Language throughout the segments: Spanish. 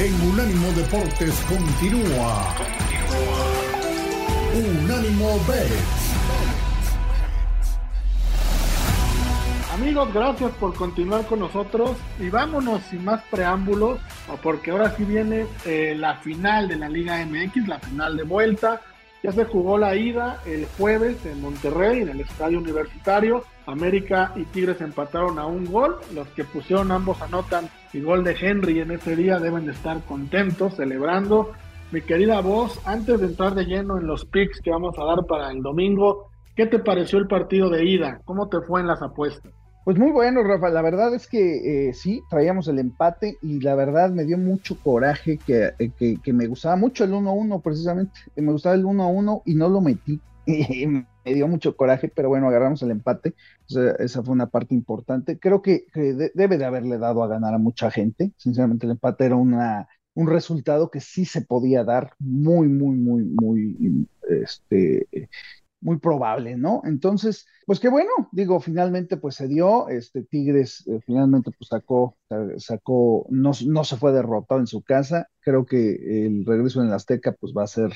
en Unánimo Deportes continúa. Unánimo Bet. Amigos, gracias por continuar con nosotros y vámonos sin más preámbulos, porque ahora sí viene eh, la final de la Liga MX, la final de vuelta. Ya se jugó la ida el jueves en Monterrey, en el Estadio Universitario. América y Tigres empataron a un gol. Los que pusieron ambos anotan y gol de Henry en ese día deben de estar contentos, celebrando. Mi querida voz, antes de entrar de lleno en los picks que vamos a dar para el domingo, ¿qué te pareció el partido de ida? ¿Cómo te fue en las apuestas? Pues muy bueno, Rafa. La verdad es que eh, sí, traíamos el empate y la verdad me dio mucho coraje que, eh, que, me gustaba mucho el 1-1 precisamente. Me gustaba el 1-1 y no lo metí. me dio mucho coraje, pero bueno, agarramos el empate. esa fue una parte importante. Creo que, debe de haberle dado a ganar a mucha gente. Sinceramente, el empate era una, un resultado que sí se podía dar muy, muy, muy, muy este, muy probable, ¿no? Entonces, pues qué bueno, digo, finalmente pues se dio, este Tigres eh, finalmente pues sacó, sacó, no, no se fue derrotado en su casa, creo que el regreso en el Azteca pues va a ser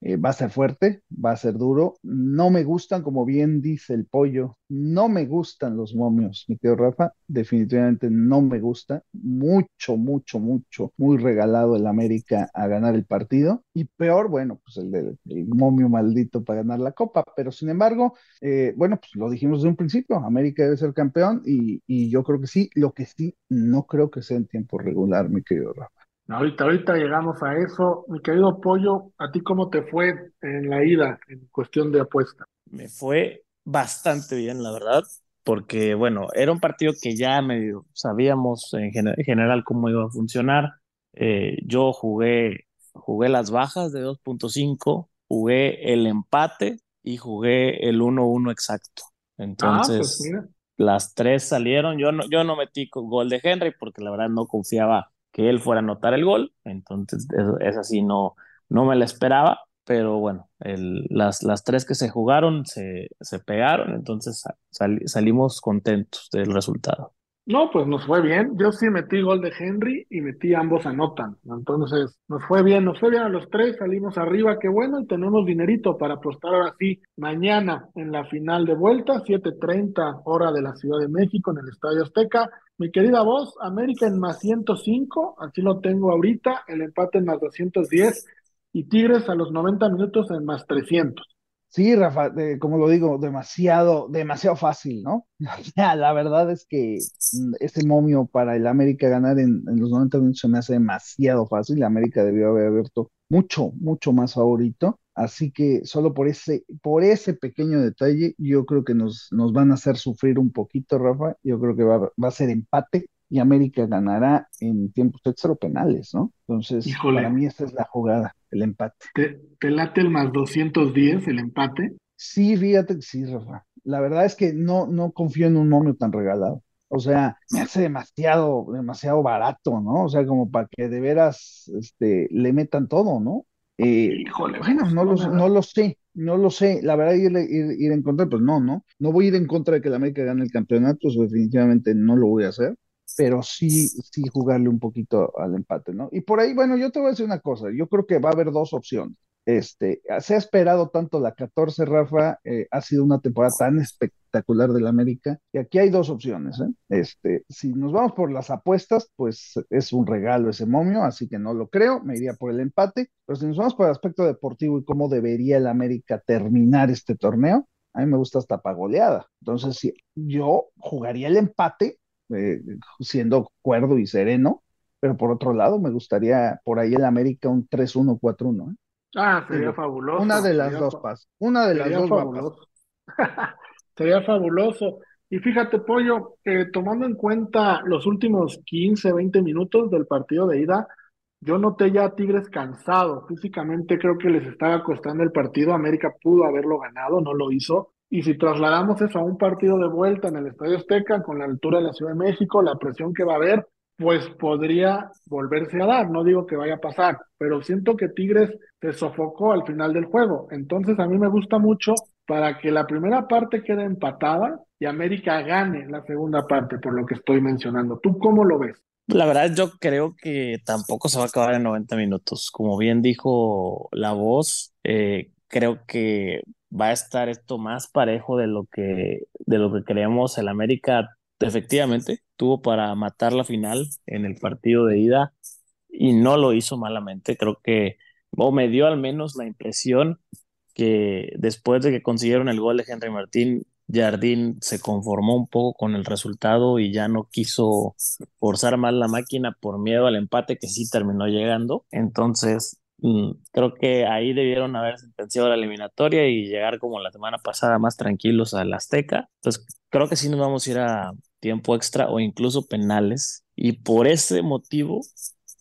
eh, va a ser fuerte, va a ser duro. No me gustan, como bien dice el pollo, no me gustan los momios, mi querido Rafa. Definitivamente no me gusta. Mucho, mucho, mucho, muy regalado el América a ganar el partido. Y peor, bueno, pues el, del momio maldito para ganar la copa. Pero sin embargo, eh, bueno, pues lo dijimos desde un principio: América debe ser campeón y, y yo creo que sí. Lo que sí, no creo que sea en tiempo regular, mi querido Rafa. Ahorita, ahorita llegamos a eso. Mi querido Pollo, ¿a ti cómo te fue en la ida en cuestión de apuesta? Me fue bastante bien, la verdad, porque bueno, era un partido que ya medio sabíamos en, general cómo iba a funcionar. Eh, yo jugué, jugué las bajas de 2.5, jugué el empate y jugué el 1-1 exacto. Entonces, ah, pues las tres salieron. Yo no, yo no metí con gol de Henry porque la verdad no confiaba que él fuera a anotar el gol, entonces es, así, no, no me la esperaba, pero bueno, el, las, las tres que se jugaron se, se pegaron, entonces salimos contentos del resultado. No, pues nos fue bien. Yo sí metí gol de Henry y metí ambos anotan. Entonces nos fue bien, nos fue bien a los tres, salimos arriba, qué bueno, y tenemos dinerito para apostar ahora sí mañana en la final de vuelta, 7:30 hora de la Ciudad de México en el Estadio Azteca. Mi querida voz, América en más 105, así lo tengo ahorita, el empate en más 210 y Tigres a los 90 minutos en más 300. Sí, Rafa, como lo digo, demasiado, demasiado fácil, ¿no? la verdad es que mm, ese momio para el América ganar en, los 90 minutos se me hace demasiado fácil. América debió haber abierto mucho, mucho más favorito. Así que solo por ese, por ese pequeño detalle, yo creo que nos, nos van a hacer sufrir un poquito, Rafa. Yo creo que va, va a ser empate y América ganará en tiempos extra penales, ¿no? Entonces, para mí esta es la jugada, el empate. ¿Te, late el más 210, el empate? Sí, fíjate que sí, Rafa. La verdad es que no, no confío en un momio tan regalado. O sea, me hace demasiado, demasiado barato, ¿no? O sea, como para que de veras este, le metan todo, ¿no? Eh, Híjole, bueno, no lo, no lo sé, no lo sé. La verdad, ir, ir, en contra, pues no, ¿no? No voy a ir en contra de que la América gane el campeonato, eso definitivamente no lo voy a hacer pero sí, sí jugarle un poquito al empate, ¿no? Y por ahí, bueno, yo te voy a decir una cosa, yo creo que va a haber dos opciones. Este, se ha esperado tanto la 14, Rafa, eh, ha sido una temporada tan espectacular del América, y aquí hay dos opciones, ¿eh? Este, si nos vamos por las apuestas, pues es un regalo ese momio, así que no lo creo, me iría por el empate, pero si nos vamos por el aspecto deportivo y cómo debería el América terminar este torneo, a mí me gusta hasta pagoleada. Entonces, si yo jugaría el empate eh, siendo cuerdo y sereno, pero por otro lado me gustaría por ahí el América un 3-1-4-1. ¿eh? Ah, sería fabuloso. Una de las dos pas. Una de las dos fabuloso. sería fabuloso. Y fíjate, Pollo, eh, tomando en cuenta los últimos 15, 20 minutos del partido de ida, yo noté ya a Tigres cansado. Físicamente creo que les estaba costando el partido. América pudo haberlo ganado, no lo hizo. Y si trasladamos eso a un partido de vuelta en el Estadio Azteca, con la altura de la Ciudad de México, la presión que va a haber, pues podría volverse a dar. No digo que vaya a pasar, pero siento que Tigres se sofocó al final del juego. Entonces a mí me gusta mucho para que la primera parte quede empatada y América gane la segunda parte, por lo que estoy mencionando. ¿Tú cómo lo ves? La verdad, yo creo que tampoco se va a acabar en 90 minutos. Como bien dijo la voz, eh, creo que va a estar esto más parejo de lo que, de lo que creemos. El América efectivamente tuvo para matar la final en el partido de ida y no lo hizo malamente. Creo que, o me dio al menos la impresión que después de que consiguieron el gol de Henry Martín, Jardín se conformó un poco con el resultado y ya no quiso forzar más la máquina por miedo al empate que sí terminó llegando. Entonces, creo que ahí debieron haber sentenciado la eliminatoria y llegar como la semana pasada más tranquilos al Azteca. Entonces, creo que sí nos vamos a ir a tiempo extra o incluso penales. Y por ese motivo,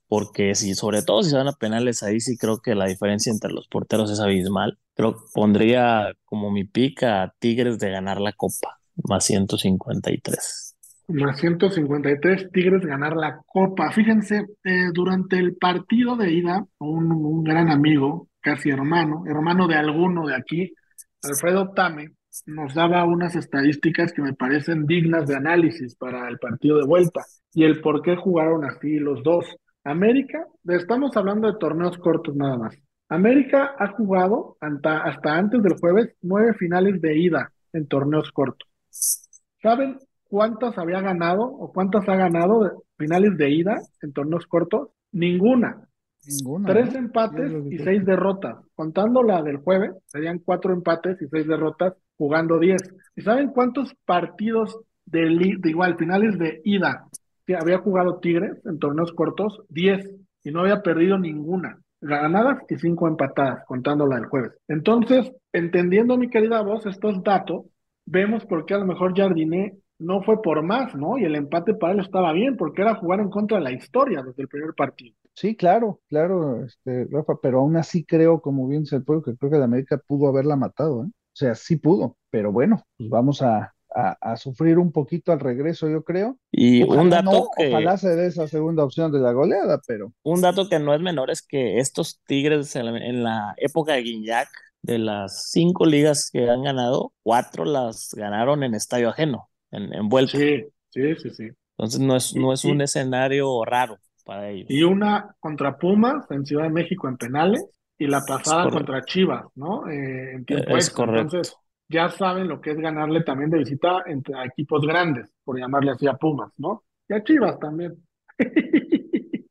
porque si, sobre todo si se van a penales, ahí sí creo que la diferencia entre los porteros es abismal. Creo que pondría como mi pica a Tigres de ganar la Copa, más 153. Más 153 Tigres ganar la Copa. Fíjense, eh, durante el partido de ida, un, gran amigo, casi hermano, hermano de alguno de aquí, Alfredo Tame, nos daba unas estadísticas que me parecen dignas de análisis para el partido de vuelta y el por qué jugaron así los dos. América, estamos hablando de torneos cortos nada más. América ha jugado hasta antes del jueves nueve finales de ida en torneos cortos. ¿Saben cuántas había ganado o cuántas ha ganado de finales de ida en torneos cortos? Ninguna. Ninguna, Tres empates y seis derrotas. Contando la del jueves, serían cuatro empates y seis derrotas, jugando diez. ¿Y saben cuántos partidos de, igual, finales de ida que había jugado Tigres en torneos cortos? Diez. Y no había perdido ninguna. Ganadas y cinco empatadas, contando la del jueves. Entonces, entendiendo, mi querida voz, estos datos, vemos por qué a lo mejor Jardiné no fue por más, ¿no? Y el empate para él estaba bien, porque era jugar en contra de la historia desde el primer partido. Sí, claro, claro, este, Rafa, pero aún así creo, como bien dice el pueblo, que creo que la América pudo haberla matado, ¿eh? O sea, sí pudo, pero bueno, pues vamos a, a, a sufrir un poquito al regreso, yo creo. Y un dato no, que, ojalá se dé esa segunda opción de la goleada, pero un dato que no es menor es que estos Tigres en la, en la época de Guiñac, de las cinco ligas que han ganado, cuatro las ganaron en estadio ajeno, en, en vuelta. Sí, sí, sí, sí. Entonces no es, no es un escenario raro para ellos. y una contra Pumas en Ciudad de México en penales y la pasada contra Chivas, ¿no? Eh, en tiempo Es extra. correcto. Entonces, ya saben lo que es ganarle también de visita entre a equipos grandes, por llamarle así a Pumas, ¿no? Y a Chivas también.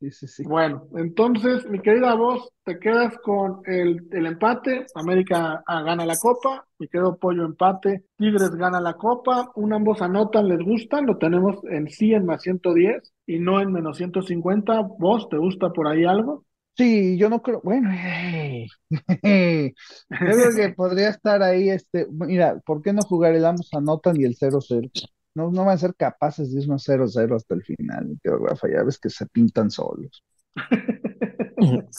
sí, sí, sí. Bueno, entonces, mi querida voz, te quedas con el, el empate, América ah, gana la copa, mi querido Pollo empate, Tigres gana la copa, un ambos anotan, les gustan, lo tenemos en sí en más 110 y no en menos 150, ¿vos te gusta por ahí algo? Sí, yo no creo, bueno, yo creo que podría estar ahí, este, mira, ¿por qué no jugar el ambos anotan y el 0-0? No, no van a ser capaces de irnos 0-0 hasta el final, querido Rafa, ya ves que se pintan solos.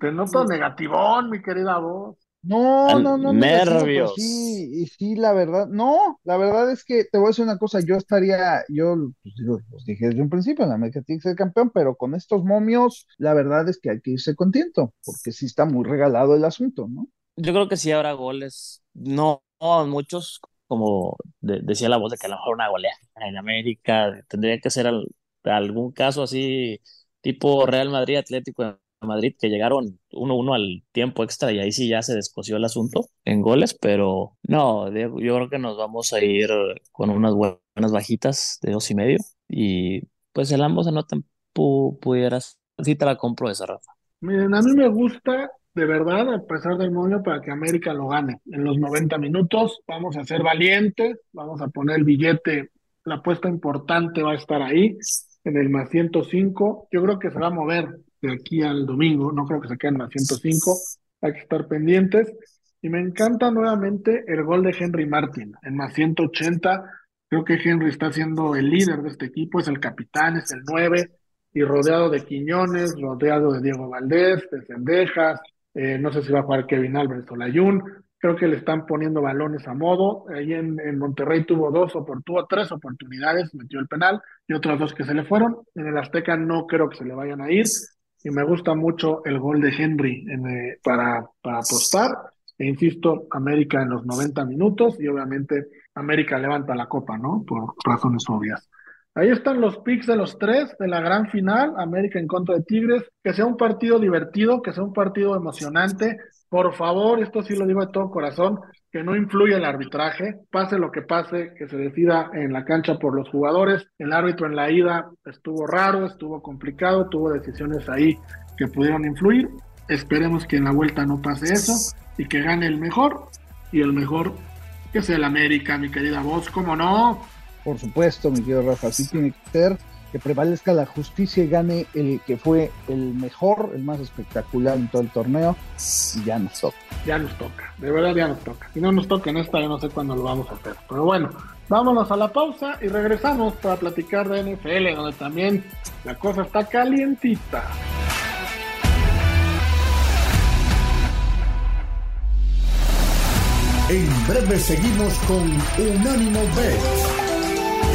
Te noto negativón, mi querida voz. No, An- no, no Nervios. sí, y sí, la verdad, no, la verdad es que te voy a decir una cosa, yo estaría, yo pues, digo, dije desde un principio, la América tiene que ser campeón, pero con estos momios, la verdad es que hay que irse contento, porque sí está muy regalado el asunto, ¿no? Yo creo que sí habrá goles, no, no muchos, como de- decía la voz de que a lo mejor una goleada en América, tendría que ser al- algún caso así, tipo Real Madrid, Atlético de Madrid, que llegaron 1-1 al tiempo extra y ahí sí ya se descosió el asunto en goles, pero no, yo creo que nos vamos a ir con unas buenas bajitas de dos y medio y pues el ambos anotan, pu pudieras, sí te la compro esa, Rafa. Miren, a mí me gusta, de verdad, a pesar del momio, para que América lo gane. En los 90 minutos vamos a ser valientes, vamos a poner el billete, la apuesta importante va a estar ahí, en el más 105. Yo creo que se va a mover de aquí al domingo, no creo que se quede en más 105, hay que estar pendientes. Y me encanta nuevamente el gol de Henry Martin, en más 180. Creo que Henry está siendo el líder de este equipo, es el capitán, es el 9 y rodeado de Quiñones, rodeado de Diego Valdés, de Cendejas, eh, no sé si va a jugar Kevin Álvarez o Layún, creo que le están poniendo balones a modo, ahí en, en Monterrey tuvo dos tuvo tres oportunidades, metió el penal y otras dos que se le fueron, en el Azteca no creo que se le vayan a ir, y me gusta mucho el gol de Henry en, eh, para, para apostar, e insisto, América en los 90 minutos, y obviamente América levanta la copa, ¿no? Por razones obvias. Ahí están los picks de los tres de la gran final, América en contra de Tigres. Que sea un partido divertido, que sea un partido emocionante. Por favor, esto sí lo digo de todo corazón, que no influya el arbitraje, pase lo que pase, que se decida en la cancha por los jugadores. El árbitro en la ida estuvo raro, estuvo complicado, tuvo decisiones ahí que pudieron influir. Esperemos que en la vuelta no pase eso y que gane el mejor y el mejor que sea el América, mi querida voz, ¿cómo no? Por supuesto, mi querido Rafa, así tiene que ser que prevalezca la justicia y gane el que fue el mejor, el más espectacular en todo el torneo. Y ya nos toca. Ya nos toca, de verdad ya nos toca. Si no nos toca en esta, yo no sé cuándo lo vamos a hacer. Pero bueno, vámonos a la pausa y regresamos para platicar de NFL, donde también la cosa está calientita. En breve seguimos con Unánimo Bet